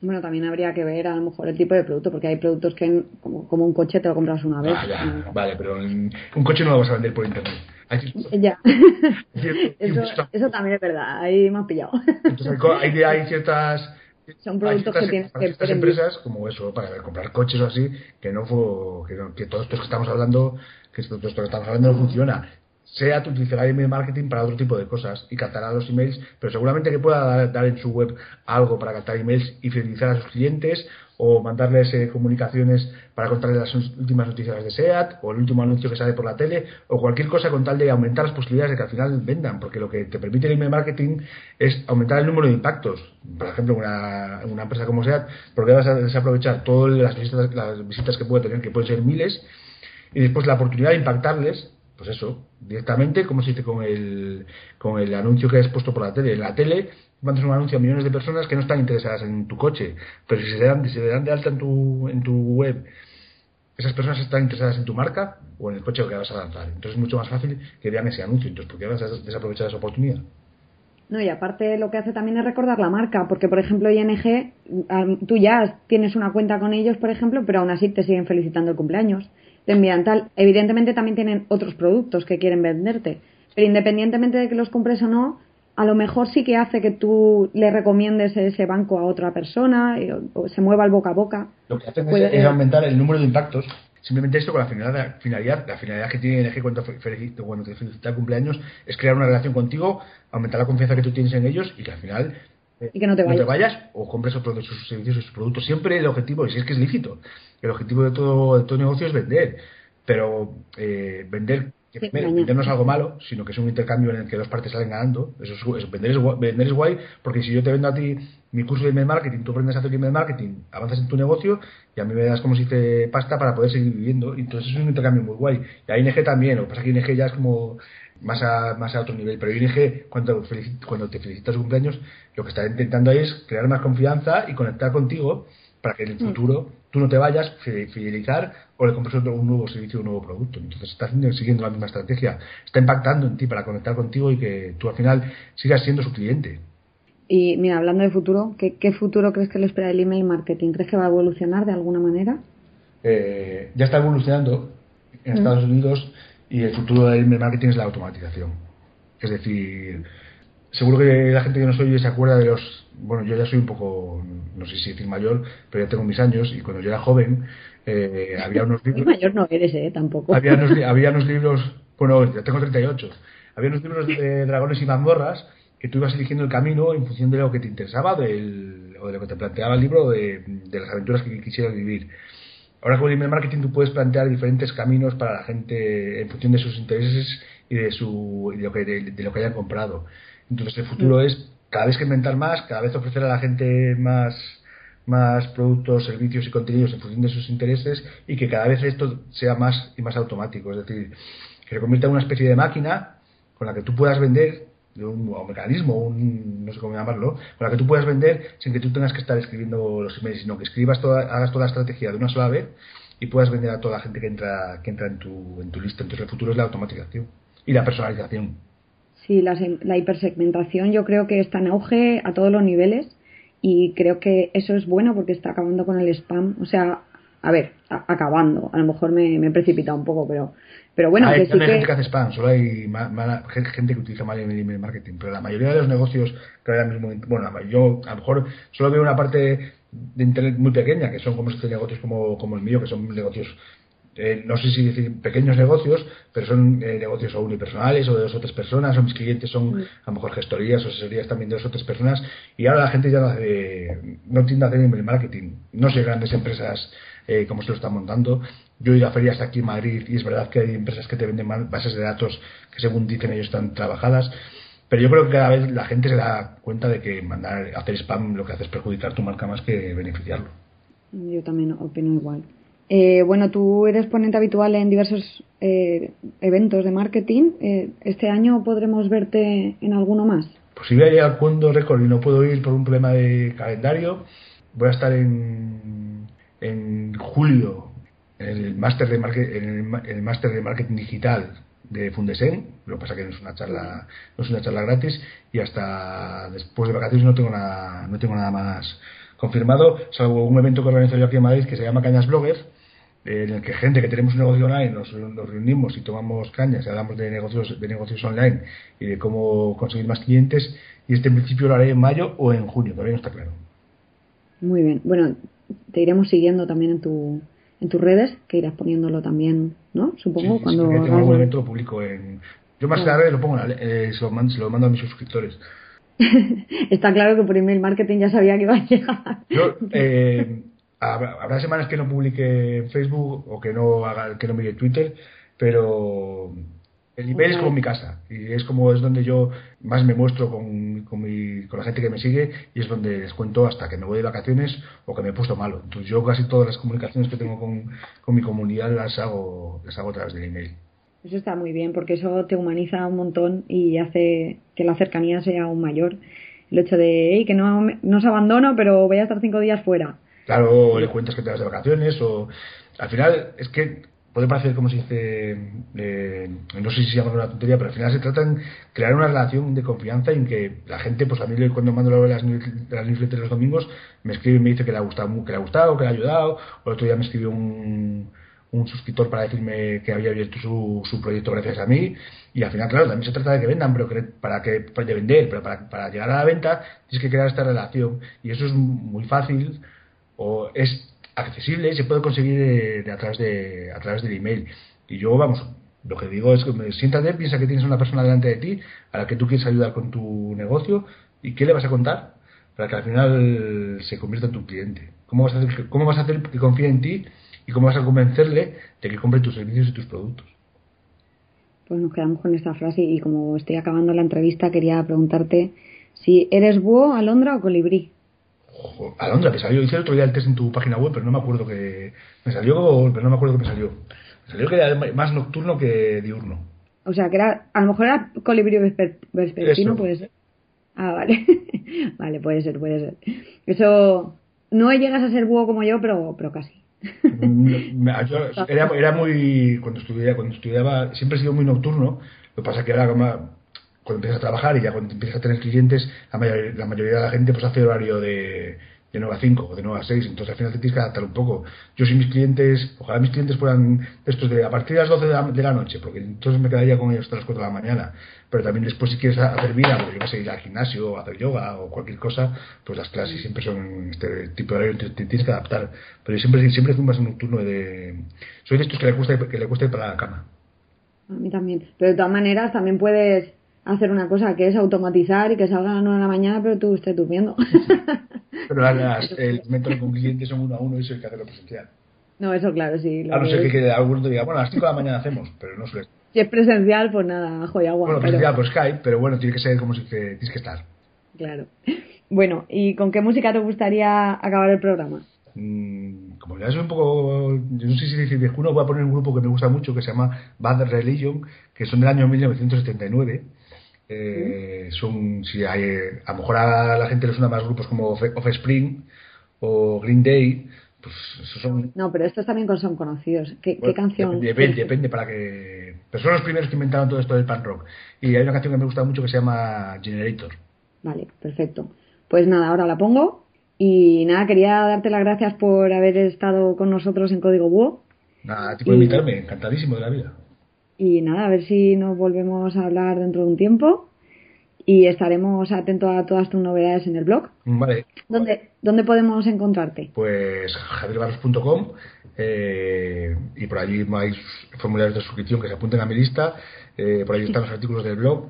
Bueno, también habría que ver a lo mejor el tipo de producto, porque hay productos que, como, como un coche, te lo compras una vez. Ah, vale, pero un coche no lo vas a vender por internet. Ya. [LAUGHS] [LAUGHS] eso, eso, también es verdad, ahí me has pillado. Entonces hay, hay ciertas son productos que tienes que ciertas empresas como eso para comprar coches o así que no fue que, que todo esto que estamos hablando que todo esto que estamos hablando no funciona sea utilizará email marketing para otro tipo de cosas y captará los emails, pero seguramente que pueda dar, en su web algo para captar emails y fidelizar a sus clientes o mandarles eh, comunicaciones para contarles las últimas noticias de SEAT o el último anuncio que sale por la tele o cualquier cosa con tal de aumentar las posibilidades de que al final vendan, porque lo que te permite el email marketing es aumentar el número de impactos. Por ejemplo, una, una empresa como SEAT, porque vas a desaprovechar todas las visitas, las visitas que puede tener, que pueden ser miles, y después la oportunidad de impactarles pues eso, directamente, como se dice con el, con el anuncio que has puesto por la tele. En la tele mandas un anuncio a millones de personas que no están interesadas en tu coche, pero si se dan, si se dan de alta en tu, en tu web, esas personas están interesadas en tu marca o en el coche que vas a lanzar. Entonces es mucho más fácil que vean ese anuncio. Entonces, ¿por qué vas a desaprovechar esa oportunidad? No, y aparte lo que hace también es recordar la marca, porque por ejemplo ING, tú ya tienes una cuenta con ellos, por ejemplo, pero aún así te siguen felicitando el cumpleaños te envían tal. Evidentemente también tienen otros productos que quieren venderte, pero independientemente de que los compres o no, a lo mejor sí que hace que tú le recomiendes ese banco a otra persona o, se mueva el boca a boca. Lo que hacen es, aumentar el número de impactos. Simplemente esto con la finalidad, finalidad la finalidad que tiene NG cuando, cuando te felicita el cumpleaños es crear una relación contigo, aumentar la confianza que tú tienes en ellos y que al final y que no te, vayas. o compres otro de sus servicios, sus productos. Siempre el objetivo, y si es que es lícito, el objetivo de todo, de todo negocio es vender. Pero eh, vender, vender no es algo malo, sino que es un intercambio en el que dos partes salen ganando. Eso es, vender, es, vender es guay, porque si yo te vendo a ti mi curso de email marketing, tú aprendes a hacer email marketing, avanzas en tu negocio y a mí me das como si te pasta para poder seguir viviendo. Entonces es un intercambio muy guay. Y a ING también, lo que pasa es que ING ya es como más a, más a otro nivel. Pero ING, cuando, cuando te felicitas su cumpleaños, lo que está intentando ahí es crear más confianza y conectar contigo para que en el mm. futuro tú no te vayas, fidelizar o le compres otro, un nuevo servicio, un nuevo producto. Entonces está siguiendo la misma estrategia, está impactando en ti para conectar contigo y que tú al final sigas siendo su cliente. Y mira, hablando de futuro, ¿qué, qué futuro crees que le espera el email marketing? ¿Crees que va a evolucionar de alguna manera? Eh, ya está evolucionando en mm. Estados Unidos y el futuro del email marketing es la automatización. Es decir, seguro que la gente que nos oye se acuerda de los. Bueno, yo ya soy un poco, no sé si decir mayor, pero ya tengo mis años y cuando yo era joven eh, había unos [LAUGHS] libros. Muy mayor no eres, ¿eh? Tampoco. [LAUGHS] Había unos, había unos libros Bueno, ya tengo 38. Había unos libros de dragones y mazmorras que tú ibas eligiendo el camino en función de lo que te interesaba del, o de lo que te planteaba el libro de, de las aventuras que quisieras vivir. Ahora con el email marketing tú puedes plantear diferentes caminos para la gente en función de sus intereses y de, su, de, lo, que, de, lo que hayan comprado. Entonces el futuro mm. es cada vez que inventar más, cada vez ofrecer a la gente más, más productos, servicios y contenidos en función de sus intereses y que cada vez esto sea más y más automático. Es decir, que se convierta en una especie de máquina con la que tú puedas vender de un, mecanismo, un, no sé cómo llamarlo, con la que tú puedas vender sin que tú tengas que estar escribiendo los emails, sino que escribas toda, hagas toda la estrategia de una sola vez y puedas vender a toda la gente que entra, que entra en tu, en tu lista. Entonces el futuro es la automatización y la personalización. Sí, la, la hipersegmentación yo creo que está en auge a todos los niveles y creo que eso es bueno porque está acabando con el spam. O sea, a ver, acabando. A lo mejor me, me he precipitado un poco, pero pero bueno, hay, que sí hay gente que hace spam, solo hay gente que utiliza mal el email marketing, pero la mayoría de los negocios que ahora mismo, bueno, yo a lo mejor solo veo una parte de internet muy pequeña, que son como estos negocios como, como el mío, que son negocios eh, no sé si decir pequeños negocios, pero son eh, negocios o unipersonales o de dos o tres personas, o mis clientes son mm. a lo mejor gestorías o asesorías también de dos o tres personas, y ahora la gente ya no, hace, no tiende a hacer email marketing, no sé grandes empresas eh, como se lo están montando, yo he ido a ferias aquí en Madrid y es verdad que hay empresas que te venden bases de datos que según dicen ellos están trabajadas, pero yo creo que cada vez la gente se da cuenta de que mandar hacer spam lo que hace es perjudicar tu marca más que beneficiarlo. Yo también opino igual. Eh, bueno, tú eres ponente habitual en diversos eh, eventos de marketing. Eh, ¿Este año podremos verte en alguno más? Pues si voy a ir al Cuendo Record y no puedo ir por un problema de calendario, voy a estar en, en julio el máster de marketing, el, máster de marketing digital de Fundesen, lo que pasa que no es una charla, no es una charla gratis y hasta después de vacaciones no tengo nada, no tengo nada más confirmado, salvo un evento que organizo yo aquí en Madrid que se llama Cañas Blogger, en el que gente que tenemos un negocio online nos, reunimos y tomamos cañas y hablamos de negocios, de negocios online y de cómo conseguir más clientes y este en principio lo haré en mayo o en junio, todavía no está claro. Muy bien, bueno, te iremos siguiendo también en tu en tus redes, que irás poniéndolo también, ¿no? Supongo, cuando... Sí, tengo algún evento lo publico en... Yo más tarde lo pongo, eh, se, lo mando, se lo mando a mis suscriptores. [LAUGHS] Está claro que por email marketing ya sabía que iba a llegar. Yo, eh, habrá, semanas que no publique en Facebook o que no haga que no mire Twitter, pero el email es como mi casa y es como es donde yo más me muestro con, con, mi, con la gente que me sigue y es donde les cuento hasta que me voy de vacaciones o que me he puesto malo. Entonces yo casi todas las comunicaciones que tengo con, con mi comunidad las hago, las hago a través del email. Eso está muy bien porque eso te humaniza un montón y hace que la cercanía sea aún mayor. El hecho de que no, no os abandono pero voy a estar cinco días fuera. Claro, o le cuentas que te vas de vacaciones o... Al final es que puede parecer como se dice, eh, no sé si se llama una tontería, pero al final se trata de crear una relación de confianza en que la gente, pues a mí cuando mando las, las newsletters los domingos, me escribe y me dice que le ha gustado, que le ha gustado, que le ha ayudado, o el otro día me escribió un, un suscriptor para decirme que había abierto su, su proyecto gracias a mí, y al final, claro, también se trata de que vendan, pero que, para que, de vender, pero para, para llegar a la venta tienes que crear esta relación, y eso es muy fácil, o es accesible se puede conseguir de, a, través de, a través del email. Y yo, vamos, lo que digo es que siéntate, piensa que tienes una persona delante de ti a la que tú quieres ayudar con tu negocio y qué le vas a contar para que al final se convierta en tu cliente. ¿Cómo vas a hacer, cómo vas a hacer que confíe en ti y cómo vas a convencerle de que compre tus servicios y tus productos? Pues nos quedamos con esta frase y como estoy acabando la entrevista quería preguntarte si eres búho, alondra o colibrí. Alondra, te salió, hice el otro día el test en tu página web, pero no me acuerdo que me salió, pero no me acuerdo que me salió. Me salió que era más nocturno que diurno. O sea, que era, a lo mejor era colibrí vespertino, puede ser. Ah, vale. [LAUGHS] vale, puede ser, puede ser. Eso, no llegas a ser búho como yo, pero, pero casi. Mm, era, era muy, cuando estudiaba, cuando estudiaba, siempre he sido muy nocturno, lo que pasa que ahora como cuando empiezas a trabajar y ya cuando empiezas a tener clientes, la mayoría, la mayoría de la gente pues hace horario de, de 9 a 5 o de 9 a 6, entonces al final te tienes que adaptar un poco. Yo si mis clientes, ojalá mis clientes fueran estos de a partir de las 12 de la, noche, porque entonces me quedaría con ellos hasta las 4 de la mañana, pero también después si quieres hacer vida, porque vas a ir al gimnasio, hacer yoga o cualquier cosa, pues las clases siempre son este tipo de horario, te, te tienes que adaptar. Pero yo siempre, siempre un nocturno de... Soy de estos que le cuesta, que le cuesta ir para la cama. A mí también. Pero de todas maneras también puedes hacer una cosa que es automatizar y que salga a las 9 de la mañana pero tú estés durmiendo. Pero las, [LAUGHS] el método con clientes son uno a uno y eso hay que hacerlo presencial. No, eso claro, sí. A no ser que quede alguno diga, bueno, a las 5 de la mañana hacemos, pero no suele. Si es presencial, pues nada, joya agua. Bueno, presencial por Skype, pero bueno, tiene que ser como si que tienes que estar. Claro. Bueno, ¿y con qué música te gustaría acabar el programa? Mm, como ya es un poco, yo no sé si decir viejuno, voy a poner un grupo que me gusta mucho que se llama Bad Religion, que son del año 1979. Eh, son, si hay, a lo mejor a la gente le suena más grupos como Offspring o Green Day, pues son... No, pero estos también son conocidos. ¿Qué, canción? Depende, depende, para que... Pero son los primeros que inventaron todo esto del punk rock. Y hay una canción que me gusta mucho que se llama Generator. Vale, perfecto. Pues nada, ahora la pongo. Y nada, quería darte las gracias por haber estado con nosotros en Código Búho. Nada, ti por invitarme, encantadísimo de la vida. Y nada, a ver si nos volvemos a hablar dentro de un tiempo y estaremos atentos a todas tus novedades en el blog. Vale. ¿Dónde, ¿dónde podemos encontrarte? Pues javierbarros.com eh, y por allí hay formularios de suscripción que se apunten a mi lista. Eh, por allí están los artículos del blog.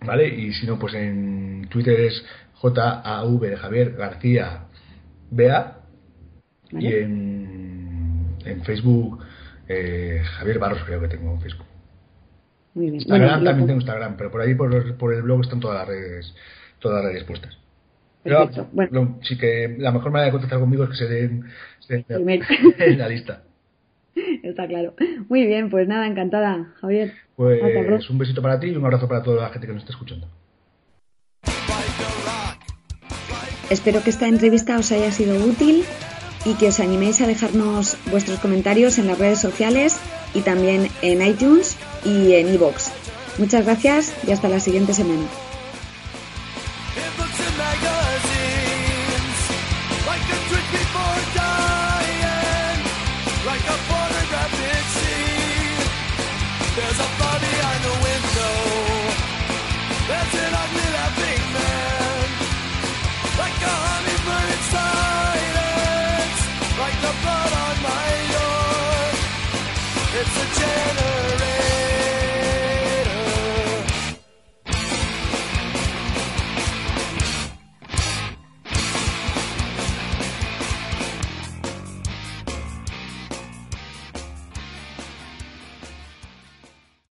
¿Vale? Y si no, pues en Twitter es JAV de Javier García BA y en, en Facebook eh, Javier Barros creo que tengo en Facebook. Instagram también tengo Instagram, pero por ahí por, por, el blog están todas las redes, todas las redes puestas. Pero bueno. sí que la mejor manera de contactar conmigo es que se den, [LAUGHS] en la lista. Está claro. Muy bien, pues nada, encantada, Javier. Pues un besito para ti y un abrazo para toda la gente que nos está escuchando. Espero que esta entrevista os haya sido útil y que os animéis a dejarnos vuestros comentarios en las redes sociales y también en iTunes y en iVoox. Muchas gracias y hasta la siguiente semana.